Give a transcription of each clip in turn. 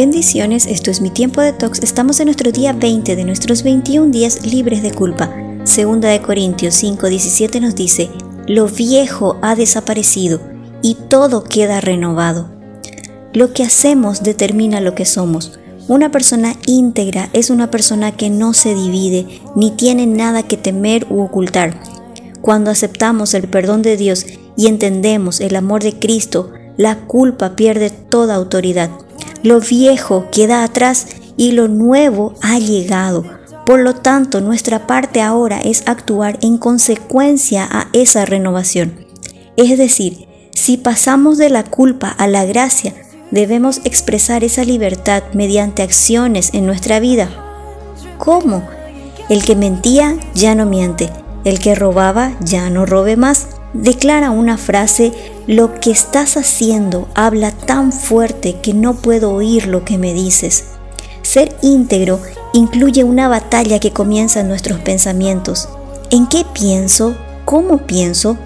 Bendiciones, esto es mi tiempo de tox. Estamos en nuestro día 20 de nuestros 21 días libres de culpa. Segunda de Corintios 5, 17 nos dice, lo viejo ha desaparecido y todo queda renovado. Lo que hacemos determina lo que somos. Una persona íntegra es una persona que no se divide ni tiene nada que temer u ocultar. Cuando aceptamos el perdón de Dios y entendemos el amor de Cristo, la culpa pierde toda autoridad. Lo viejo queda atrás y lo nuevo ha llegado. Por lo tanto, nuestra parte ahora es actuar en consecuencia a esa renovación. Es decir, si pasamos de la culpa a la gracia, debemos expresar esa libertad mediante acciones en nuestra vida. ¿Cómo? El que mentía ya no miente, el que robaba ya no robe más. Declara una frase, lo que estás haciendo habla tan fuerte que no puedo oír lo que me dices. Ser íntegro incluye una batalla que comienza en nuestros pensamientos. ¿En qué pienso? ¿Cómo pienso?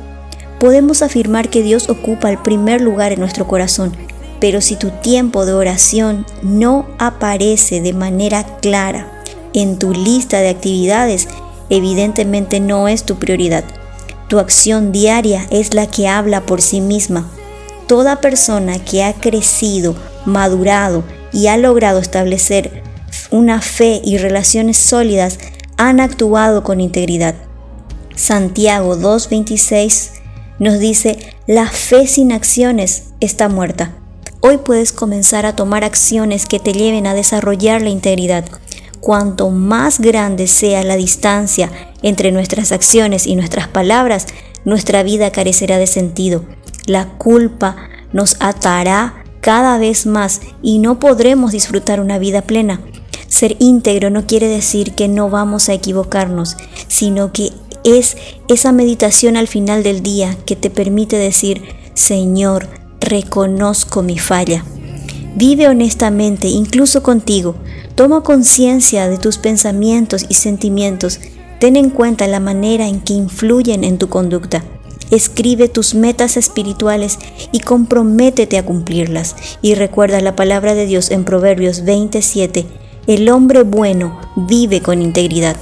Podemos afirmar que Dios ocupa el primer lugar en nuestro corazón, pero si tu tiempo de oración no aparece de manera clara en tu lista de actividades, evidentemente no es tu prioridad. Tu acción diaria es la que habla por sí misma. Toda persona que ha crecido, madurado y ha logrado establecer una fe y relaciones sólidas han actuado con integridad. Santiago 2.26 nos dice, la fe sin acciones está muerta. Hoy puedes comenzar a tomar acciones que te lleven a desarrollar la integridad. Cuanto más grande sea la distancia entre nuestras acciones y nuestras palabras, nuestra vida carecerá de sentido. La culpa nos atará cada vez más y no podremos disfrutar una vida plena. Ser íntegro no quiere decir que no vamos a equivocarnos, sino que es esa meditación al final del día que te permite decir, Señor, reconozco mi falla. Vive honestamente, incluso contigo. Toma conciencia de tus pensamientos y sentimientos. Ten en cuenta la manera en que influyen en tu conducta. Escribe tus metas espirituales y comprométete a cumplirlas. Y recuerda la palabra de Dios en Proverbios 27. El hombre bueno vive con integridad.